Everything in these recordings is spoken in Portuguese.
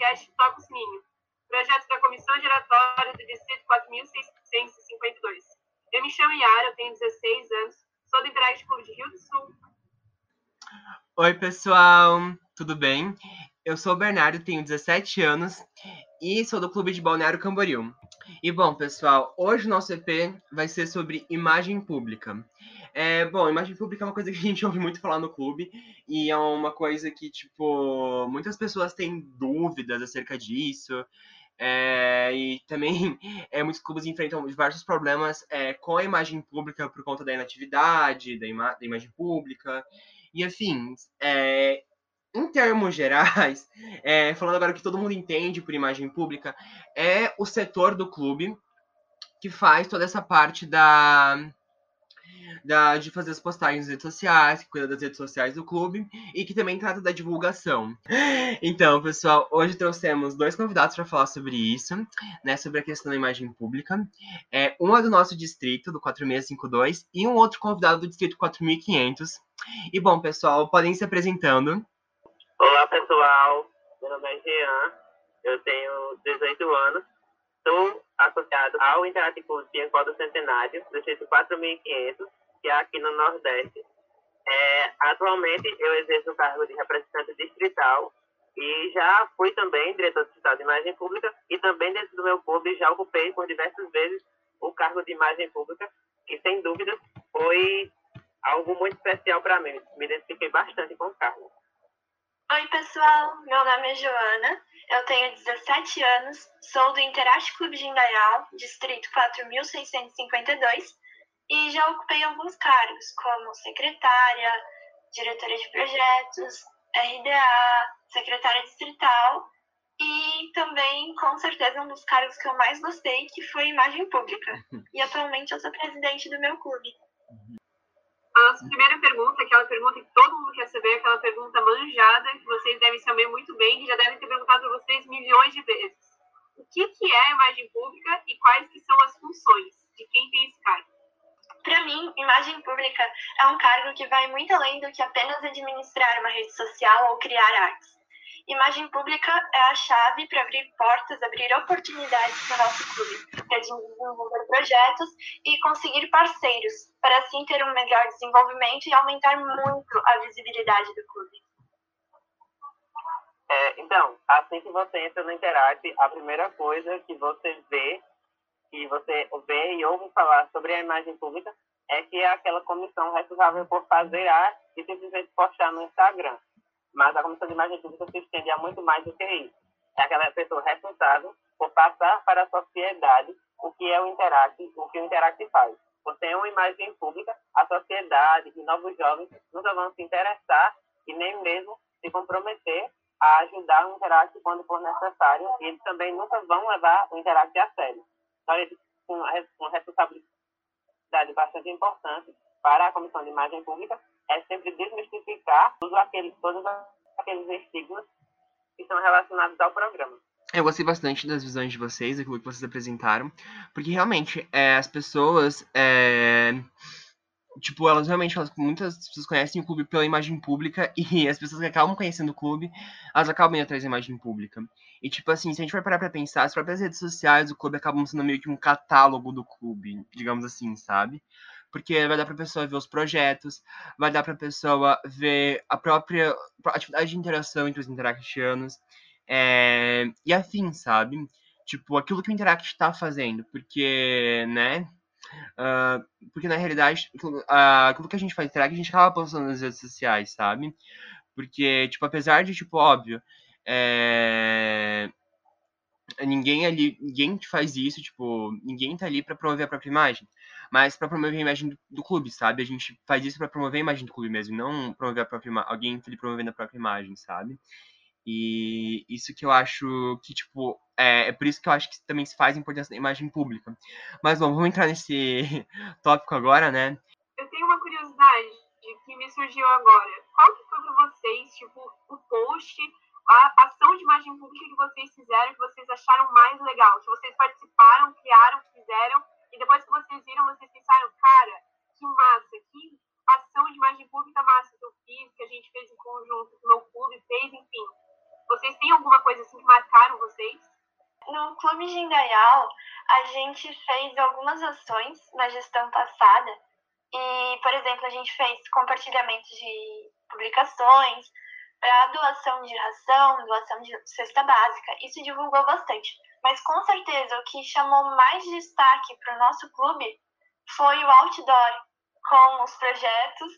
podcast Toca o Sininho, projeto da Comissão Giratória do Distrito 4652. Eu me chamo Yara, eu tenho 16 anos, sou do Interage Clube de Rio do Sul. Oi, pessoal, tudo bem? Eu sou o Bernardo, tenho 17 anos e sou do Clube de Balneário Camboriú. E bom, pessoal, hoje o nosso EP vai ser sobre imagem pública. É, bom, imagem pública é uma coisa que a gente ouve muito falar no clube e é uma coisa que, tipo, muitas pessoas têm dúvidas acerca disso. É, e também é, muitos clubes enfrentam diversos problemas é, com a imagem pública por conta da inatividade, da, ima da imagem pública, e afim. É, em termos gerais, é, falando agora que todo mundo entende por imagem pública, é o setor do clube que faz toda essa parte da, da, de fazer as postagens nas redes sociais, que cuida das redes sociais do clube e que também trata da divulgação. Então, pessoal, hoje trouxemos dois convidados para falar sobre isso, né, sobre a questão da imagem pública. É, um é do nosso distrito, do 4652, e um outro convidado do distrito 4500. E bom, pessoal, podem se apresentando. Olá, pessoal. Meu nome é Jean, eu tenho 18 anos, sou associado ao Interativo Clube do Centenário, do distrito 4500, que é aqui no Nordeste. É, atualmente, eu exerço o cargo de representante distrital e já fui também diretor distrital de imagem pública e também dentro do meu clube já ocupei por diversas vezes o cargo de imagem pública e, sem dúvida, foi algo muito especial para mim. Me identifiquei bastante com o cargo. Oi, pessoal. Meu nome é Joana. Eu tenho 17 anos, sou do Interact Clube de Indaial, distrito 4652 e já ocupei alguns cargos, como secretária, diretora de projetos, RDA, secretária distrital e também, com certeza, um dos cargos que eu mais gostei, que foi imagem pública. E atualmente eu sou presidente do meu clube. A nossa primeira pergunta, aquela pergunta que todo mundo quer saber, aquela pergunta manjada, que vocês devem saber muito bem, que já devem ter perguntado para vocês milhões de vezes. O que, que é a imagem pública e quais que são as funções de quem tem esse cargo? Para mim, imagem pública é um cargo que vai muito além do que apenas administrar uma rede social ou criar artes. Imagem pública é a chave para abrir portas, abrir oportunidades para o nosso clube, para desenvolver projetos e conseguir parceiros, para assim ter um melhor desenvolvimento e aumentar muito a visibilidade do clube. É, então, assim que você entra no Interact, a primeira coisa que você vê que você vê e ouve falar sobre a imagem pública é que é aquela comissão responsável por fazer arte e simplesmente postar no Instagram. Mas a comissão de imagem pública se estende a muito mais do que isso. É aquela pessoa responsável por passar para a sociedade o que é o Interact, o que o Interact faz. Por ter uma imagem pública, a sociedade e novos jovens nunca vão se interessar e nem mesmo se comprometer a ajudar o Interact quando for necessário e eles também nunca vão levar o Interact a sério com uma responsabilidade bastante importante para a Comissão de Imagem Pública é sempre desmistificar tudo aquele, todos aqueles estigmas que são relacionados ao programa. Eu gostei bastante das visões de vocês, aquilo que vocês apresentaram, porque realmente é, as pessoas é, tipo, elas realmente, elas, muitas pessoas conhecem o clube pela imagem pública e as pessoas que acabam conhecendo o clube, elas acabam indo atrás da imagem pública. E, tipo assim, se a gente for parar pra pensar, as próprias redes sociais do clube acabam sendo meio que um catálogo do clube, digamos assim, sabe? Porque vai dar pra pessoa ver os projetos, vai dar pra pessoa ver a própria atividade de interação entre os interactianos, é, e afim, sabe? Tipo, aquilo que o Interact tá fazendo, porque, né, Uh, porque na realidade, uh, aquilo que a gente faz drag, a gente acaba postando nas redes sociais, sabe? Porque, tipo, apesar de, tipo, óbvio, é... ninguém ali, ninguém faz isso, tipo, ninguém tá ali para promover a própria imagem, mas para promover a imagem do, do, clube, sabe? A gente faz isso para promover a imagem do clube mesmo, não promover a própria alguém tá ali promovendo a própria imagem, sabe? E isso que eu acho que, tipo, é, é, por isso que eu acho que também se faz a importância da imagem pública. Mas bom, vamos entrar nesse tópico agora, né? Eu tenho uma curiosidade que me surgiu agora. Qual que foi para vocês, tipo, o post, a ação de imagem pública que vocês fizeram, que vocês acharam mais legal? Que vocês participaram, criaram, fizeram, e depois que vocês viram, vocês pensaram, cara, que massa, que ação de imagem pública massa que eu fiz, que a gente fez em conjunto, que o meu clube fez, enfim. Vocês alguma coisa assim que marcar Clube Gindaial, a gente fez algumas ações na gestão passada e, por exemplo, a gente fez compartilhamento de publicações, para doação de ração, doação de cesta básica. Isso divulgou bastante. Mas com certeza o que chamou mais destaque para o nosso clube foi o outdoor, com os projetos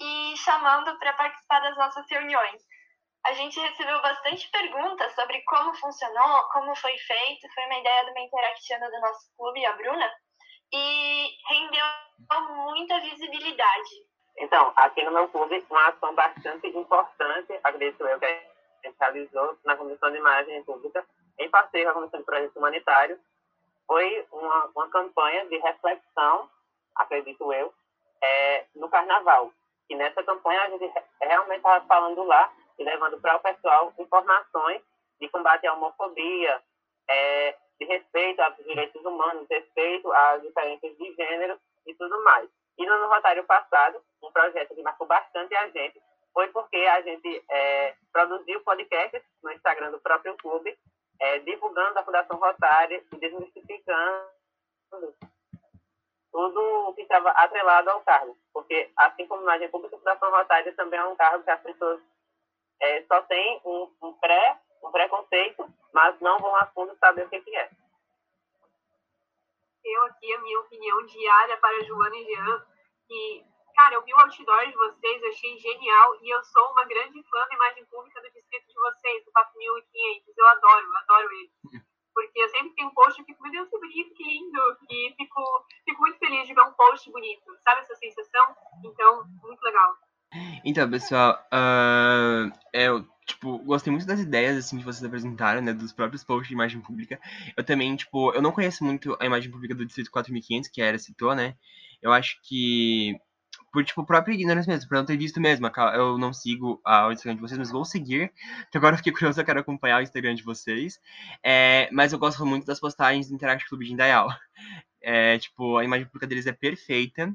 e chamando para participar das nossas reuniões. A gente recebeu bastante perguntas sobre como funcionou, como foi feito. Foi uma ideia de uma interactiana do nosso clube, a Bruna, e rendeu muita visibilidade. Então, aqui no meu clube, uma ação bastante importante, acredito eu, que a gente realizou na Comissão de Imagem Pública, em parceria com a Comissão de Projetos Humanitários, foi uma, uma campanha de reflexão, acredito eu, é, no Carnaval. E nessa campanha a gente realmente estava falando lá e levando para o pessoal informações de combate à homofobia, é, de respeito aos direitos humanos, respeito às diferenças de gênero e tudo mais. E no Rotário passado, um projeto que marcou bastante a gente, foi porque a gente é, produziu podcasts no Instagram do próprio clube, é, divulgando a Fundação Rotária e desmistificando tudo o que estava atrelado ao cargo. Porque, assim como República, a Fundação Rotária também é um cargo que as pessoas é, só têm um, um, pré, um preconceito, mas não vão a fundo saber o que, que é eu aqui a minha opinião diária para Joana e Jean, que, cara, eu vi o outdoor de vocês, eu achei genial, e eu sou uma grande fã da imagem pública do distrito de vocês, do 4500, eu adoro, eu adoro ele. Porque eu sempre tenho um post e fico, meu Deus, que bonito, que lindo, e fico, fico muito feliz de ver um post bonito, sabe essa sensação? Então, muito legal. Então, pessoal, uh, eu tipo, gostei muito das ideias, assim, que vocês apresentaram, né, dos próprios posts de imagem pública. Eu também, tipo, eu não conheço muito a imagem pública do Distrito 4500, que a Era citou, né, eu acho que, por, tipo, própria ignorância mesmo, por não ter visto mesmo, eu não sigo o Instagram de vocês, mas vou seguir, então agora eu fiquei curioso, eu quero acompanhar o Instagram de vocês, é, mas eu gosto muito das postagens do Interact Club de Indaial. É, tipo, a imagem pública deles é perfeita,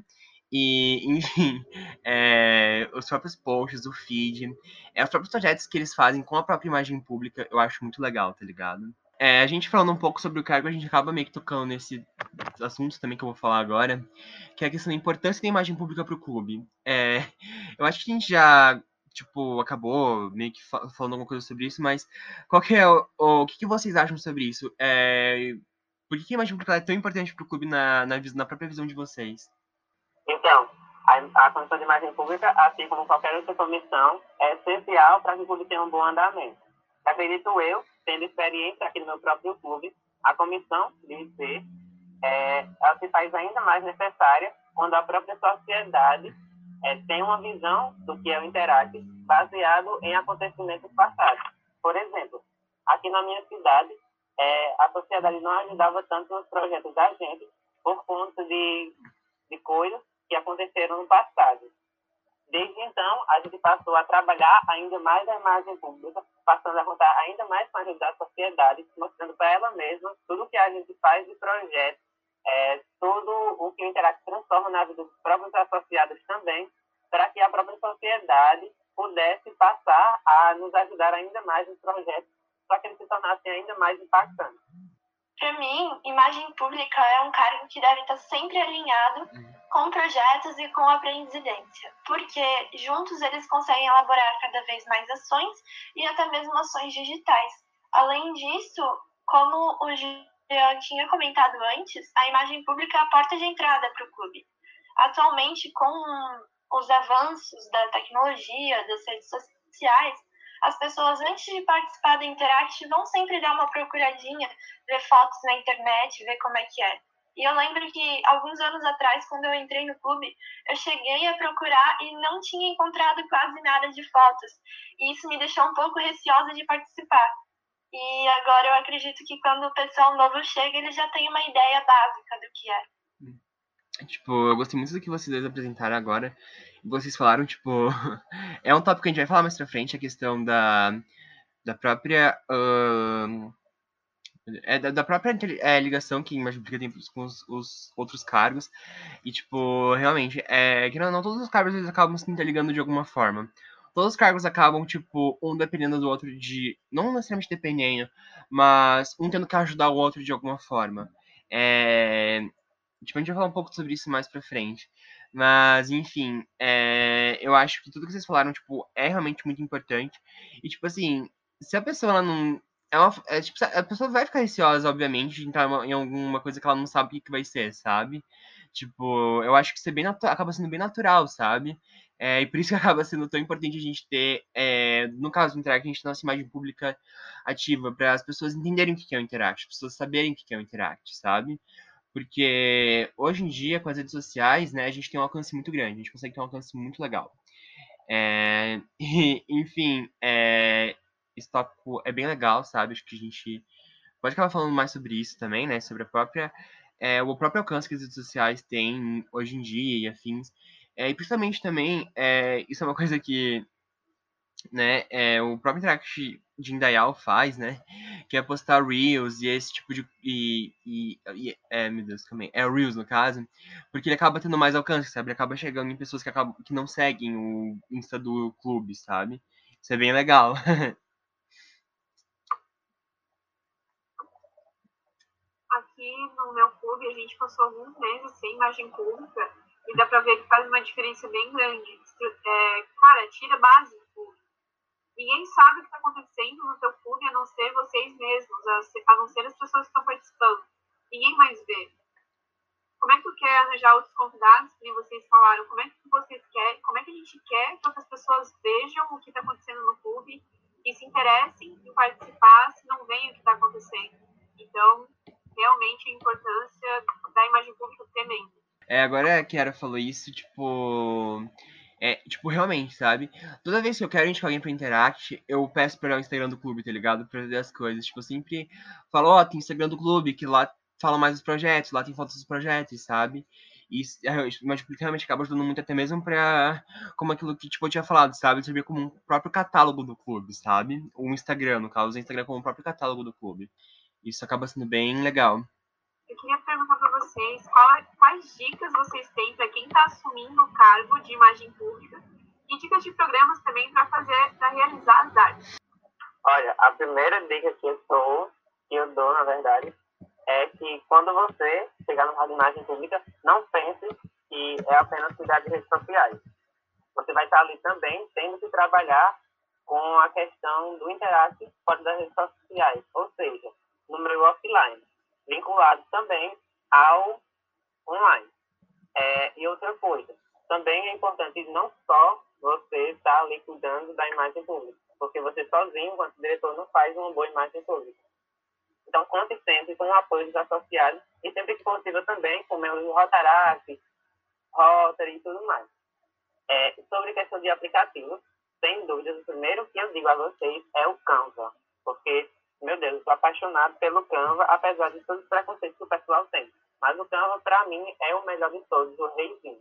e, enfim, é, os próprios posts, o feed, é, os próprios projetos que eles fazem com a própria imagem pública, eu acho muito legal, tá ligado? É, a gente falando um pouco sobre o cargo, a gente acaba meio que tocando nesse assunto também que eu vou falar agora, que é a questão da importância da imagem pública para o clube. É, eu acho que a gente já, tipo, acabou meio que falando alguma coisa sobre isso, mas qual que é o, o, que, que, vocês acham sobre isso? É, por que, que a imagem pública é tão importante para o clube na, na, na própria visão de vocês? Então, a, a Comissão de Imagem Pública, assim como qualquer outra comissão, é essencial para que o clube tenha um bom andamento. Acredito eu, tendo experiência aqui no meu próprio clube, a comissão de IC é, ela se faz ainda mais necessária quando a própria sociedade é, tem uma visão do que é o Interact baseado em acontecimentos passados. Por exemplo, aqui na minha cidade, é, a sociedade não ajudava tanto nos projetos da gente por conta de, de coisas que aconteceram no passado. Desde então, a gente passou a trabalhar ainda mais a imagem pública, passando a contar ainda mais com a ajuda da sociedade, mostrando para ela mesma tudo que a gente faz de projeto, é, tudo o que o Interact transforma na vida dos próprios associados também, para que a própria sociedade pudesse passar a nos ajudar ainda mais nos projetos, para que eles se tornassem ainda mais impactantes. Para mim, imagem pública é um cargo que deve estar sempre alinhado com projetos e com a presidência, porque juntos eles conseguem elaborar cada vez mais ações e até mesmo ações digitais. Além disso, como o Jean tinha comentado antes, a imagem pública é a porta de entrada para o clube. Atualmente, com os avanços da tecnologia, das redes sociais, as pessoas, antes de participar do Interact, vão sempre dar uma procuradinha, ver fotos na internet, ver como é que é. E eu lembro que alguns anos atrás, quando eu entrei no clube, eu cheguei a procurar e não tinha encontrado quase nada de fotos. E isso me deixou um pouco receosa de participar. E agora eu acredito que quando o pessoal novo chega, ele já tem uma ideia básica do que é. Tipo, eu gostei muito do que vocês apresentaram agora vocês falaram, tipo. é um tópico que a gente vai falar mais pra frente, a questão da, da própria. Uh, é da, da própria é, ligação que a imagem pública tem com os, os, outros cargos. E, tipo, realmente, é, que não, não todos os cargos eles acabam se interligando de alguma forma. todos os cargos acabam, tipo, um dependendo do outro de. Não necessariamente dependendo, mas um tendo que ajudar o outro de alguma forma. É... Tipo, a gente vai falar um pouco sobre isso mais pra frente. Mas, enfim, é... eu acho que tudo que vocês falaram, tipo, é realmente muito importante. E, tipo assim, se a pessoa ela não. É uma, é, tipo, a pessoa vai ficar receosa, obviamente, de entrar em alguma coisa que ela não sabe o que, que vai ser, sabe? Tipo, eu acho que isso é bem acaba sendo bem natural, sabe? É, e por isso que acaba sendo tão importante a gente ter, é, no caso do Interact, a gente ter nossa imagem pública ativa, para as pessoas entenderem o que é o Interact, as pessoas saberem o que é o Interact, sabe? Porque hoje em dia, com as redes sociais, né, a gente tem um alcance muito grande, a gente consegue ter um alcance muito legal. É, e, enfim, é, esse tópico é bem legal, sabe? Acho que a gente pode acabar falando mais sobre isso também, né? Sobre a própria, é, o próprio alcance que as redes sociais têm hoje em dia e afins. É, e principalmente também, é, isso é uma coisa que né, é, o próprio Interact de Indaial faz, né, que é postar Reels e esse tipo de... E, e, e é, meu Deus, também é Reels no caso, porque ele acaba tendo mais alcance, sabe, ele acaba chegando em pessoas que, acabam, que não seguem o Insta do clube, sabe, isso é bem legal. Aqui no meu clube a gente passou alguns meses sem imagem pública e dá pra ver que faz uma diferença bem grande. É, cara, tira base. Ninguém sabe o que está acontecendo no teu clube a não ser vocês mesmos, a não ser as pessoas que estão participando. Ninguém mais vê. Como é que tu quer arranjar outros convidados, que nem vocês falaram? Como é que vocês querem? Como é que a gente quer que outras pessoas vejam o que está acontecendo no clube e se interessem em participar se não veem o que está acontecendo? Então, realmente a importância da imagem pública tremenda. É, agora a Kiara falou isso, tipo. É, tipo, realmente, sabe? Toda vez que eu quero indicar alguém pra Interact, eu peço pra olhar o Instagram do clube, tá ligado? Pra ver as coisas. Tipo, eu sempre falo, ó, oh, tem Instagram do clube, que lá fala mais dos projetos, lá tem fotos dos projetos, sabe? E mas realmente acaba ajudando muito até mesmo pra. Como aquilo que tipo, eu tinha falado, sabe? Servir como um próprio catálogo do clube, sabe? O Instagram, no caso, o Instagram como o próprio catálogo do clube. Isso acaba sendo bem legal. Eu queria perguntar para vocês quais dicas vocês têm para quem está assumindo o cargo de imagem pública e dicas de programas também para fazer, para realizar as artes. Olha, a primeira dica que eu sou, que eu dou, na verdade, é que quando você chegar no rádio imagem pública, não pense que é apenas cuidar de redes sociais. Você vai estar ali também tendo que trabalhar com a questão do interact fora das redes sociais, ou seja, número offline vinculado também ao online. É, e outra coisa, também é importante não só você estar ali cuidando da imagem pública, porque você sozinho, enquanto diretor, não faz uma boa imagem pública. Então, conte sempre com o apoio dos associados e sempre que possível também com membros do Rotaract, Rotary e tudo mais. É, sobre questão de aplicativos, sem dúvidas, o primeiro que eu digo a vocês é o Canva, porque meu Deus, eu sou apaixonado pelo Canva, apesar de todos os preconceitos que o pessoal tem. Mas o Canva, para mim, é o melhor de todos, o reizinho.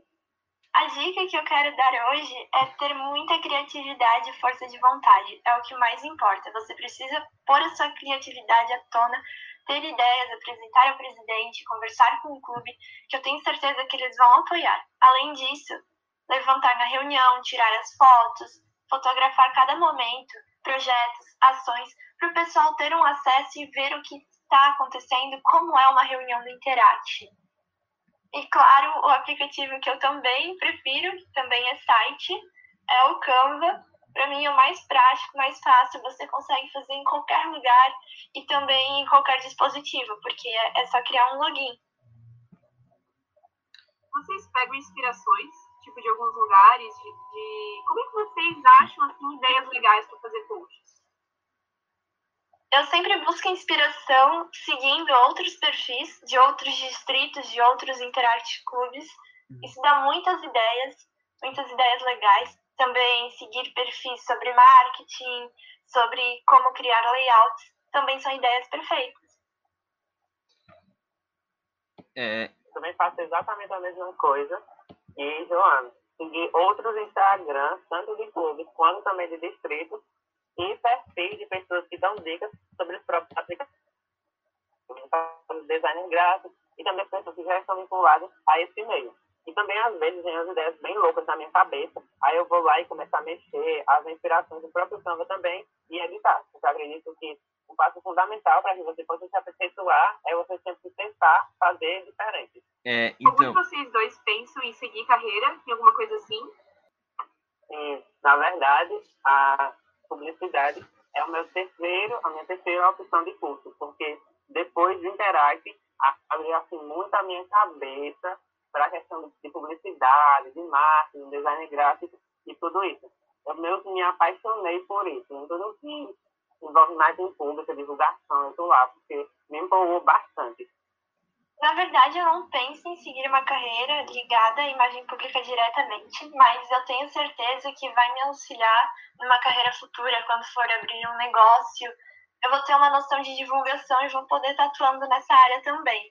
A dica que eu quero dar hoje é ter muita criatividade e força de vontade. É o que mais importa. Você precisa pôr a sua criatividade à tona, ter ideias, apresentar ao presidente, conversar com o clube, que eu tenho certeza que eles vão apoiar. Além disso, levantar na reunião, tirar as fotos, fotografar cada momento, projetos, ações, para o pessoal ter um acesso e ver o que está acontecendo, como é uma reunião do Interact. E claro, o aplicativo que eu também prefiro, que também é site, é o Canva. Para mim é o mais prático, mais fácil, você consegue fazer em qualquer lugar e também em qualquer dispositivo, porque é, é só criar um login. Vocês pegam inspirações, tipo, de alguns lugares, de, de... como é que vocês acham assim, ideias legais para fazer posts? Eu sempre busco inspiração seguindo outros perfis de outros distritos, de outros Interact Clubes. Uhum. Isso dá muitas ideias, muitas ideias legais. Também seguir perfis sobre marketing, sobre como criar layouts, também são ideias perfeitas. É... Também faço exatamente a mesma coisa. E, Joana, seguir outros Instagrams, tanto de clubes quanto também de distritos, e perfis de pessoas que dão dicas sobre os próprios aplicativos, design gráfico e também pessoas que já estão vinculadas a esse meio. E também, às vezes, vem as ideias bem loucas na minha cabeça. Aí eu vou lá e começo a mexer as inspirações do próprio Canva também e editar. Porque eu acredito que um passo fundamental para que você possa se aperfeiçoar é você sempre tentar fazer diferente. É, então... Como vocês dois pensam em seguir carreira, em alguma coisa assim? Sim, na verdade, a publicidade é o meu terceiro, a minha terceira opção de curso, porque depois do Interact, abriu assim, muito a minha cabeça para a questão de publicidade, de marketing, design gráfico e tudo isso. Eu me apaixonei por isso, em tudo que envolve imagem pública, divulgação, eu tô lá, porque me empolgou bastante. Na verdade, eu não penso em seguir uma carreira ligada à imagem pública diretamente, mas eu tenho certeza que vai me auxiliar numa carreira futura, quando for abrir um negócio. Eu vou ter uma noção de divulgação e vou poder estar atuando nessa área também.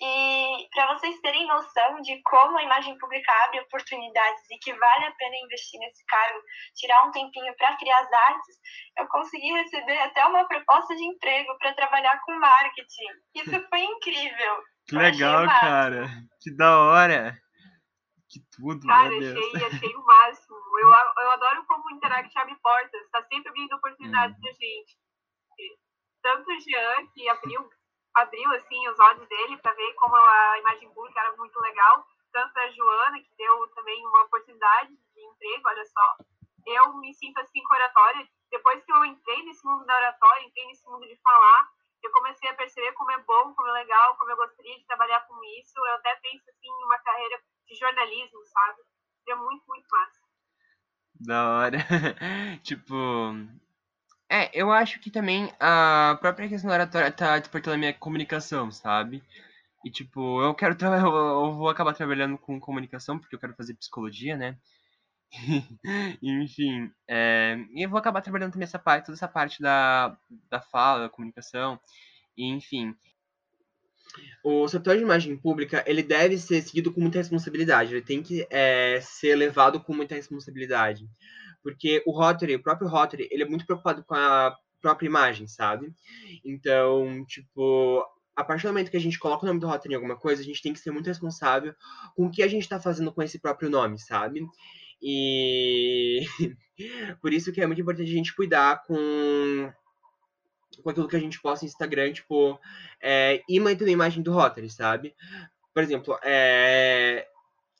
E para vocês terem noção de como a imagem pública abre oportunidades e que vale a pena investir nesse cargo, tirar um tempinho para criar as artes, eu consegui receber até uma proposta de emprego para trabalhar com marketing. Isso foi incrível. Que legal, cara. Que da hora. Que tudo, Cara, achei, achei o máximo. Eu, eu adoro como o Interact abre portas. Tá sempre abrindo oportunidades Hum. pra gente. Tanto o Jean, que abriu, abriu assim, os olhos dele para ver como a imagem pública era muito legal. Tanto a Joana, que deu também uma oportunidade de emprego, olha só. Eu me sinto assim com oratória. Depois que eu entrei nesse mundo da oratória, entrei nesse mundo de falar, eu comecei a perceber como é bom, como é legal, como eu gostaria de trabalhar com isso. Eu até penso assim em uma carreira de jornalismo, sabe? É muito, muito massa. Da hora. tipo. É, eu acho que também a própria questão da oratória tá despertando a minha comunicação, sabe? E tipo, eu quero trabalhar, eu vou acabar trabalhando com comunicação, porque eu quero fazer psicologia, né? Enfim, é, e eu vou acabar trabalhando também essa parte, toda essa parte da, da fala, da comunicação, e, enfim. O setor de imagem pública, ele deve ser seguido com muita responsabilidade, ele tem que é, ser levado com muita responsabilidade. Porque o Rotary, o próprio Rotary, ele é muito preocupado com a própria imagem, sabe? Então, tipo, a partir do momento que a gente coloca o nome do Rotary em alguma coisa, a gente tem que ser muito responsável com o que a gente está fazendo com esse próprio nome, sabe? E por isso que é muito importante a gente cuidar com, com aquilo que a gente posta no Instagram, tipo, é, ir mantendo a imagem do Rotary, sabe? Por exemplo, é,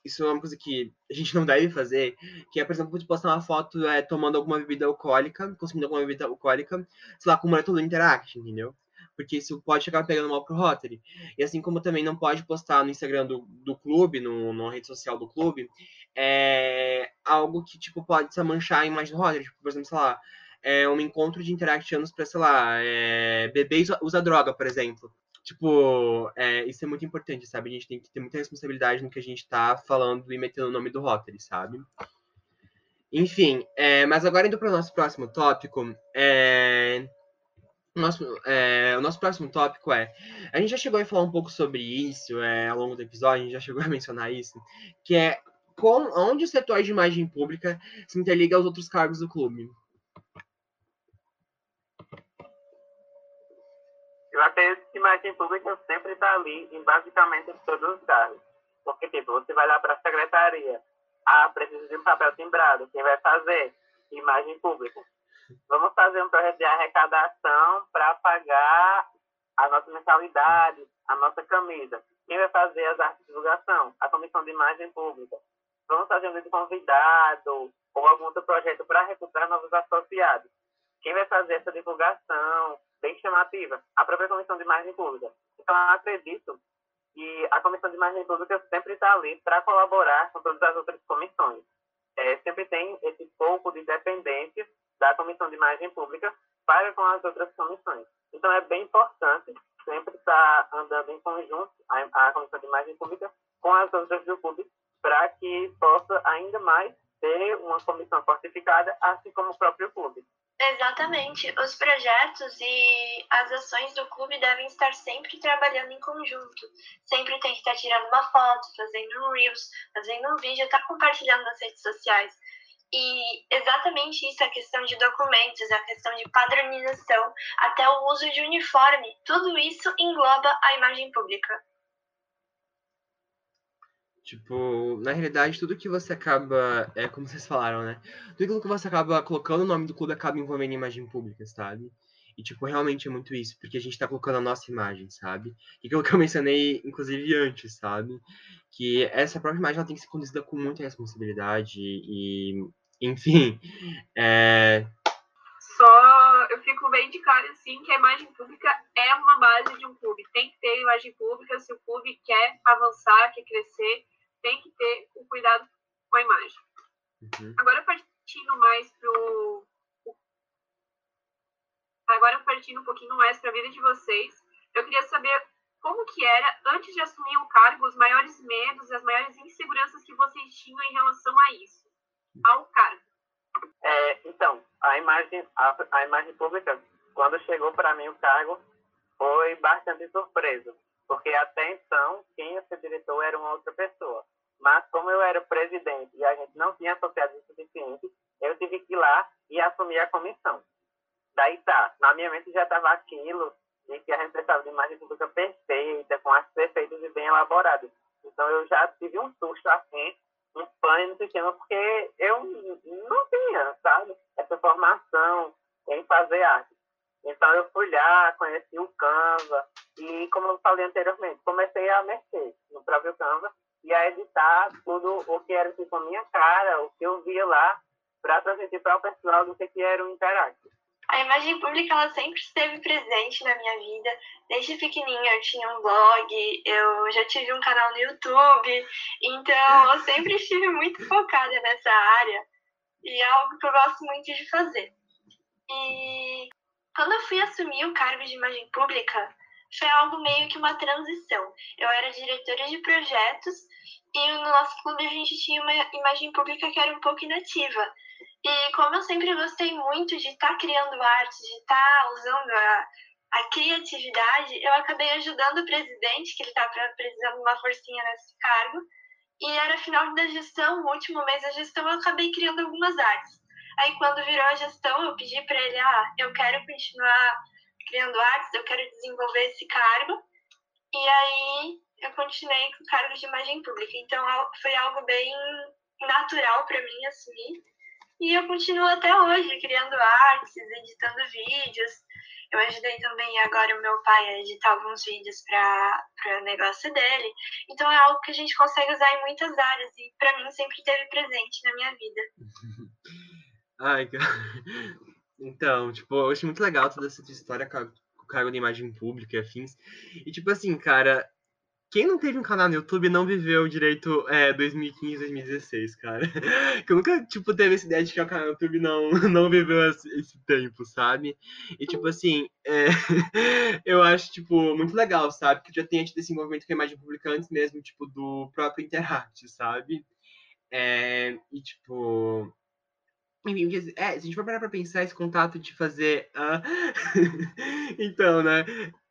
isso é uma coisa que a gente não deve fazer, que é, por exemplo, você postar uma foto é, tomando alguma bebida alcoólica, consumindo alguma bebida alcoólica, sei lá, com o método Interact, entendeu? Porque isso pode chegar pegando mal pro Rotary. E assim como também não pode postar no Instagram do, do clube, no, na rede social do clube, é algo que, tipo, pode se manchar a imagem do Rotary. Tipo, por exemplo, sei lá, é um encontro de interactianos pra, sei lá, é, beber e usa droga, por exemplo. Tipo, é, isso é muito importante, sabe? A gente tem que ter muita responsabilidade no que a gente tá falando e metendo o nome do Rotary, sabe? Enfim, é, mas agora indo para o nosso próximo tópico, é, nosso, é, o nosso próximo tópico é, a gente já chegou a falar um pouco sobre isso é, ao longo do episódio, a gente já chegou a mencionar isso, que é com, onde o setor de imagem pública se interliga aos outros cargos do clube. Eu acredito que imagem pública sempre está ali em basicamente todos os cargos. Porque, tipo, você vai lá para a secretaria, ah, precisa de um papel timbrado, quem vai fazer? Imagem pública. Vamos fazer um projeto de arrecadação para pagar a nossa mensalidade, a nossa camisa. Quem vai fazer as artes de divulgação? A comissão de imagem pública. Vamos fazer um vídeo convidado ou algum outro projeto para recrutar novos associados. Quem vai fazer essa divulgação bem chamativa? A própria comissão de imagem pública. Então, acredito que a comissão de imagem pública sempre está ali para colaborar com todas as outras comissões. É, sempre tem esse pouco de dependência da comissão de imagem pública para com as outras comissões. Então, é bem importante sempre estar andando em conjunto a, a comissão de imagem pública com as outras do clube para que possa ainda mais ter uma comissão fortificada, assim como o próprio clube. Exatamente. Os projetos e as ações do clube devem estar sempre trabalhando em conjunto. Sempre tem que estar tirando uma foto, fazendo um Reels, fazendo um vídeo, estar compartilhando nas redes sociais. E exatamente isso, a questão de documentos, a questão de padronização, até o uso de uniforme, tudo isso engloba a imagem pública. Tipo, na realidade, tudo que você acaba. É como vocês falaram, né? Tudo que você acaba colocando o nome do clube acaba envolvendo imagem pública, sabe? E, tipo, realmente é muito isso, porque a gente tá colocando a nossa imagem, sabe? E aquilo que eu mencionei, inclusive, antes, sabe? Que essa própria imagem ela tem que ser conduzida com muita responsabilidade e, enfim, é... Só eu fico bem de cara, assim, que a imagem pública é uma base de um clube. Tem que ter imagem pública se o clube quer avançar, quer crescer, tem que ter o cuidado com a imagem. Uhum. Agora, partindo mais pro agora partindo um pouquinho mais para a vida de vocês, eu queria saber como que era, antes de assumir o cargo, os maiores medos e as maiores inseguranças que vocês tinham em relação a isso, ao cargo. É, então, a imagem, a, a imagem pública, quando chegou para mim o cargo, foi bastante surpreso, porque até então, quem ia ser diretor era uma outra pessoa. Mas como eu era presidente e a gente não tinha associado o suficiente, eu tive que ir lá e assumir a comissão. Daí tá, na minha mente já estava aquilo de que a gente precisava de imagem pública perfeita, com as perfeitas e bem elaboradas. Então eu já tive um susto assim, um pânico no sistema, porque eu não tinha, sabe, essa formação em fazer arte. Então eu fui lá, conheci o Canva e, como eu falei anteriormente, comecei a mexer no próprio Canva e a editar tudo o que era tipo a minha cara, o que eu via lá, para transmitir para o pessoal do que, que era o Interact. A imagem pública ela sempre esteve presente na minha vida. Desde pequenininha eu tinha um blog, eu já tive um canal no YouTube, então eu sempre estive muito focada nessa área e é algo que eu gosto muito de fazer. E quando eu fui assumir o cargo de imagem pública, foi algo meio que uma transição. Eu era diretora de projetos e no nosso clube a gente tinha uma imagem pública que era um pouco inativa. E como eu sempre gostei muito de estar tá criando arte, de estar tá usando a, a criatividade, eu acabei ajudando o presidente, que ele estava tá precisando de uma forcinha nesse cargo. E era final da gestão, o último mês da gestão, eu acabei criando algumas artes. Aí, quando virou a gestão, eu pedi para ele: ah, eu quero continuar criando artes, eu quero desenvolver esse cargo. E aí, eu continuei com o cargo de imagem pública. Então, foi algo bem natural para mim assumir. E eu continuo até hoje criando artes, editando vídeos. Eu ajudei também agora o meu pai a editar alguns vídeos para o negócio dele. Então é algo que a gente consegue usar em muitas áreas e para mim sempre esteve presente na minha vida. Ai. Então, tipo, eu achei muito legal toda essa história com o cargo de imagem pública e afins. E, tipo assim, cara, quem não teve um canal no YouTube não viveu direito é, 2015, 2016, cara. Que eu nunca, tipo, teve essa ideia de que o canal no YouTube não, não viveu esse tempo, sabe? E, tipo assim, é, eu acho, tipo, muito legal, sabe? Que já tenha tido esse envolvimento com a imagem pública antes mesmo, tipo, do próprio Interact, sabe? É, e, tipo... Enfim, é, se a gente for parar pra pensar, esse contato de fazer... Uh... então, né?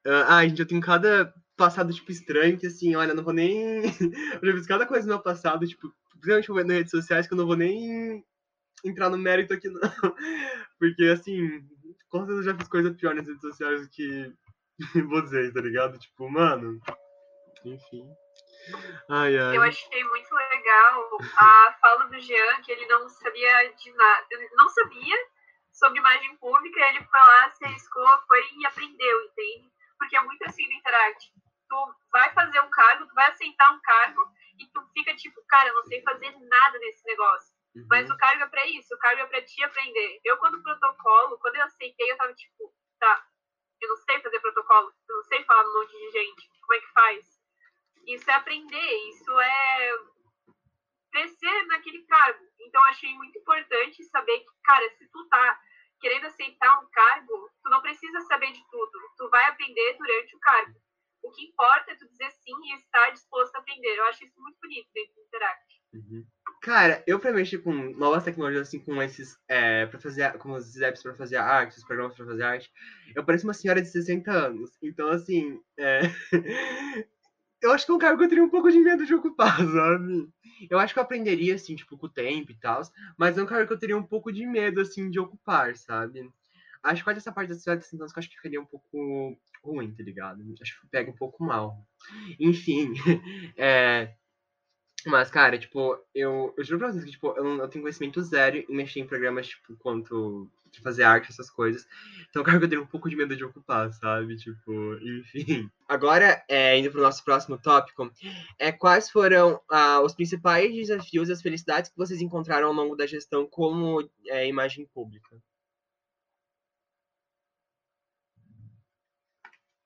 Uh, ah, a gente já tem cada passado, tipo, estranho, que assim, olha, não vou nem. eu já fiz cada coisa no meu passado, tipo, principalmente nas redes sociais, que eu não vou nem entrar no mérito aqui, não. Porque, assim, com certeza eu já fiz coisa pior nas redes sociais do que vocês, tá ligado? Tipo, mano. Enfim. Ai, ai. Eu achei muito legal a fala do Jean, que ele não sabia de nada. Ele não sabia sobre imagem pública, ele foi lá, se arriscou, foi e aprendeu, entende? Porque é muito assim no Interact tu vai fazer um cargo, tu vai aceitar um cargo e tu fica tipo, cara, eu não sei fazer nada nesse negócio. Uhum. Mas o cargo é pra isso, o cargo é pra te aprender. Eu, quando protocolo, quando eu aceitei, eu tava tipo, tá, eu não sei fazer protocolo, eu não sei falar um monte de gente, como é que faz? Isso é aprender, isso é crescer naquele cargo. Então, achei muito importante saber que, cara, se tu tá querendo aceitar um cargo, tu não precisa saber de tudo, tu vai aprender durante o cargo. O que importa é tu dizer sim e estar disposto a aprender. Eu acho isso muito bonito dentro do Interact. Uhum. Cara, eu pra mexer com novas tecnologias, assim, com esses, é, fazer, com os apps pra fazer arte, os programas pra fazer arte, eu pareço uma senhora de 60 anos. Então, assim, é... eu acho que é um cargo que eu teria um pouco de medo de ocupar, sabe? Eu acho que eu aprenderia, assim, tipo, com o tempo e tal, mas é um cargo que eu teria um pouco de medo, assim, de ocupar, sabe? Acho que quase essa parte da senhora de 60 anos que eu acho que ficaria um pouco ruim, tá ligado? Acho que pega um pouco mal. Enfim, é... Mas, cara, tipo, eu, eu juro pra vocês que, tipo, eu, eu tenho conhecimento zero em mexer em programas, tipo, quanto fazer arte, essas coisas. Então, cara, eu tenho um pouco de medo de ocupar, sabe? Tipo, enfim. Agora, é, indo pro nosso próximo tópico, é quais foram ah, os principais desafios e as felicidades que vocês encontraram ao longo da gestão como é, imagem pública?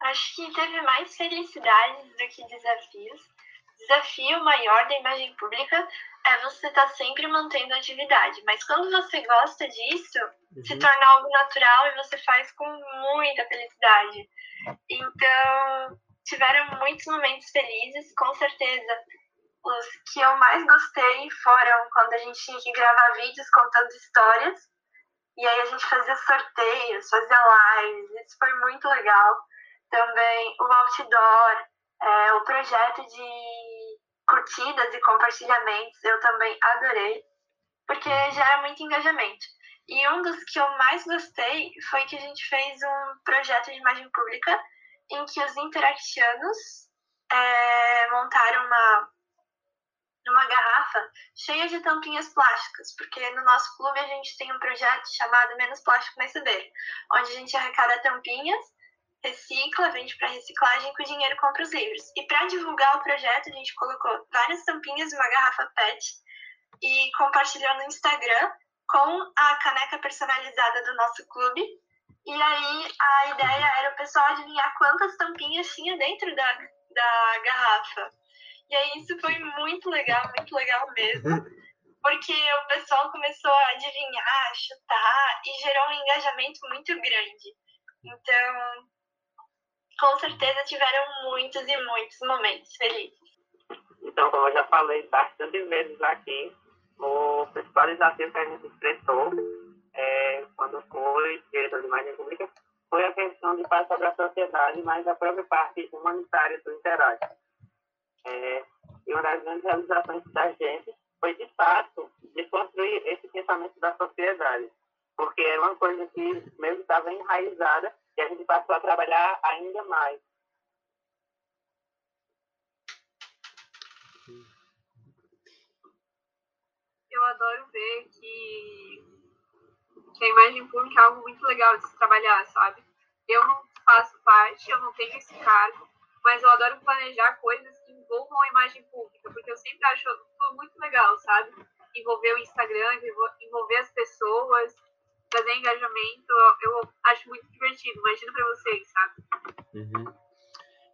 Acho que teve mais felicidades do que desafios desafio maior da imagem pública é você estar tá sempre mantendo a atividade. Mas quando você gosta disso, uhum. se torna algo natural e você faz com muita felicidade. Então, tiveram muitos momentos felizes, com certeza. Os que eu mais gostei foram quando a gente tinha que gravar vídeos contando histórias. E aí a gente fazia sorteios, fazia lives, isso foi muito legal. Também o outdoor, é, o projeto de curtidas e compartilhamentos eu também adorei, porque gera muito engajamento. E um dos que eu mais gostei foi que a gente fez um projeto de imagem pública em que os interactianos é, montaram uma, uma garrafa cheia de tampinhas plásticas, porque no nosso clube a gente tem um projeto chamado Menos Plástico Mais Saber, onde a gente arrecada tampinhas recicla, vende para reciclagem com o dinheiro compra os livros. E para divulgar o projeto, a gente colocou várias tampinhas e uma garrafa PET e compartilhou no Instagram com a caneca personalizada do nosso clube. E aí a ideia era o pessoal adivinhar quantas tampinhas tinha dentro da, da garrafa. E aí isso foi muito legal, muito legal mesmo. Porque o pessoal começou a adivinhar, chutar e gerou um engajamento muito grande. Então, com certeza tiveram muitos e muitos momentos felizes. Então, como eu já falei bastante vezes aqui, o principal desafio que a gente enfrentou é, quando foi diretor de imagem pública foi a questão de passar sobre a sociedade, mas a própria parte humanitária do Interage. É, e uma das grandes realizações da gente foi, de fato, de construir esse pensamento da sociedade, porque é uma coisa que mesmo estava enraizada e a gente passou a trabalhar ainda mais. Eu adoro ver que, que a imagem pública é algo muito legal de se trabalhar, sabe? Eu não faço parte, eu não tenho esse cargo, mas eu adoro planejar coisas que envolvam a imagem pública, porque eu sempre acho tudo muito legal, sabe? Envolver o Instagram, envolver as pessoas, trazer engajamento, eu acho muito divertido, imagino pra vocês, sabe? Uhum.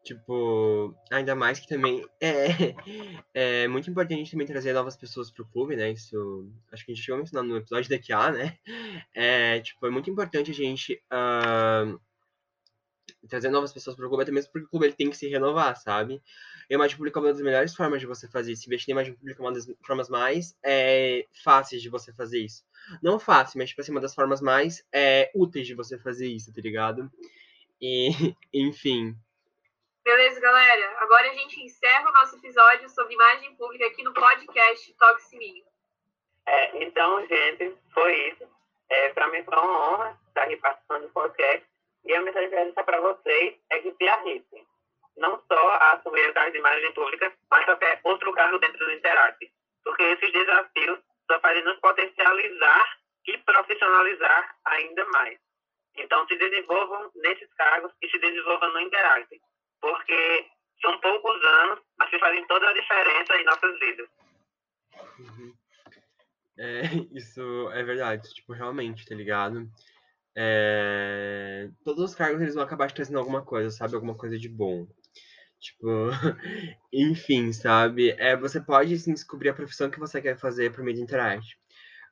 Tipo, ainda mais que também é, é muito importante a gente também trazer novas pessoas pro clube, né? Isso acho que a gente chegou a mencionar no episódio da QA, né? É, tipo, é muito importante a gente uh, trazer novas pessoas pro clube, até mesmo porque o clube ele tem que se renovar, sabe? E a imagem pública é uma das melhores formas de você fazer isso. Investir em imagem pública é uma das formas mais é, fáceis de você fazer isso. Não fácil, mas tipo assim, uma das formas mais é, úteis de você fazer isso, tá ligado? E, enfim. Beleza, galera. Agora a gente encerra o nosso episódio sobre imagem pública aqui no podcast Toque Sininho. É, então, gente, foi isso. É, para mim foi uma honra estar aqui participando do podcast. E a mensagem que eu deixar para vocês é que se arrisquem. Não só a assumir o de imagem pública, mas qualquer outro cargo dentro do Interact. Porque esses desafios só fazem nos potencializar e profissionalizar ainda mais. Então, se desenvolvam nesses cargos e se desenvolvam no Interact, porque são poucos anos, mas que fazem toda a diferença em nossas vidas. Uhum. É, isso é verdade, tipo, realmente, tá ligado? É, todos os cargos eles vão acabar te trazendo alguma coisa, sabe? Alguma coisa de bom. Tipo, enfim, sabe? É, você pode sim, descobrir a profissão que você quer fazer por meio de Interact.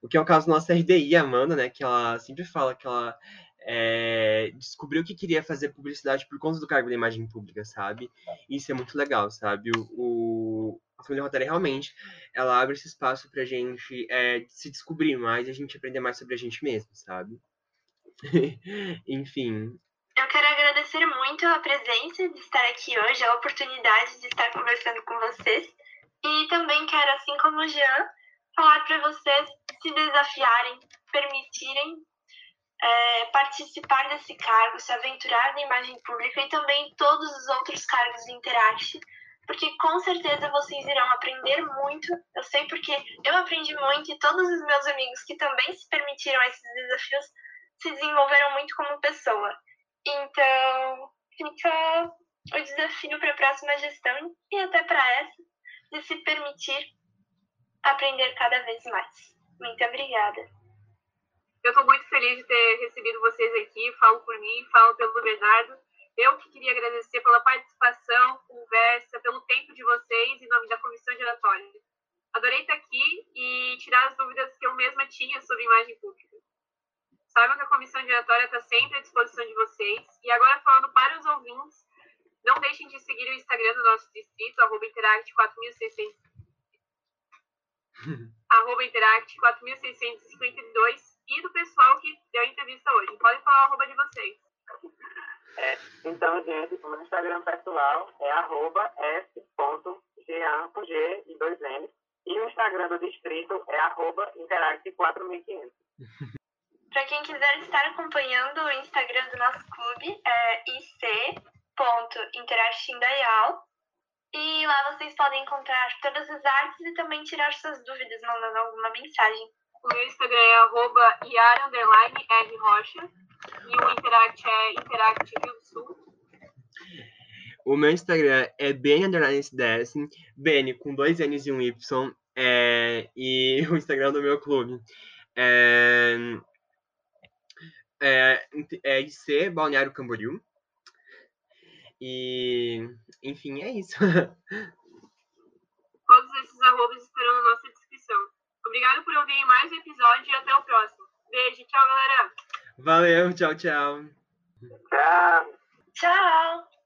O que é o caso da nossa RDI, Amanda, né? Que ela sempre fala que ela é, descobriu que queria fazer publicidade por conta do cargo da imagem pública, sabe? Isso é muito legal, sabe? O, o a família Rotária realmente ela abre esse espaço pra gente é, se descobrir mais e a gente aprender mais sobre a gente mesmo, sabe? Enfim, muito a presença de estar aqui hoje, a oportunidade de estar conversando com vocês. E também quero, assim como o Jean, falar para vocês se desafiarem, permitirem é, participar desse cargo, se aventurar na imagem pública e também todos os outros cargos de Interact, porque com certeza vocês irão aprender muito. Eu sei porque eu aprendi muito e todos os meus amigos que também se permitiram esses desafios se desenvolveram muito como pessoa. Então, fica o desafio para a próxima gestão e até para essa de se permitir aprender cada vez mais. Muito obrigada. Eu estou muito feliz de ter recebido vocês aqui. Falo por mim, falo pelo Bernardo. Eu que queria agradecer pela participação, conversa, pelo tempo de vocês em nome da Comissão Giratória. Adorei estar aqui e tirar as dúvidas que eu mesma tinha sobre imagem pública. Saibam que a Comissão Giratória está sempre à disposição de vocês. E agora, falando para os ouvintes, não deixem de seguir o Instagram do nosso distrito, arroba Interact 4600. arroba Interact 4652 e do pessoal que deu a entrevista hoje. Podem falar o arroba de vocês. É, então, gente, o meu Instagram pessoal é arroba s.g e dois N. E o Instagram do distrito é arroba interact4500. Para quem quiser estar acompanhando o Instagram do nosso clube, é ic.interactindaial. E lá vocês podem encontrar todas as artes e também tirar suas dúvidas mandando alguma mensagem. O meu Instagram é arroba Rocha. E o Interact é Interact Rio do Sul. O meu Instagram é bn com dois n's e um y, é, e o Instagram do meu clube é, é, é IC Balneário Camboriú. E, enfim, é isso. Todos esses arrobas estarão na nossa descrição. Obrigado por ouvir mais um episódio e até o próximo. Beijo, tchau, galera. Valeu, tchau, tchau. Tchau. Tchau!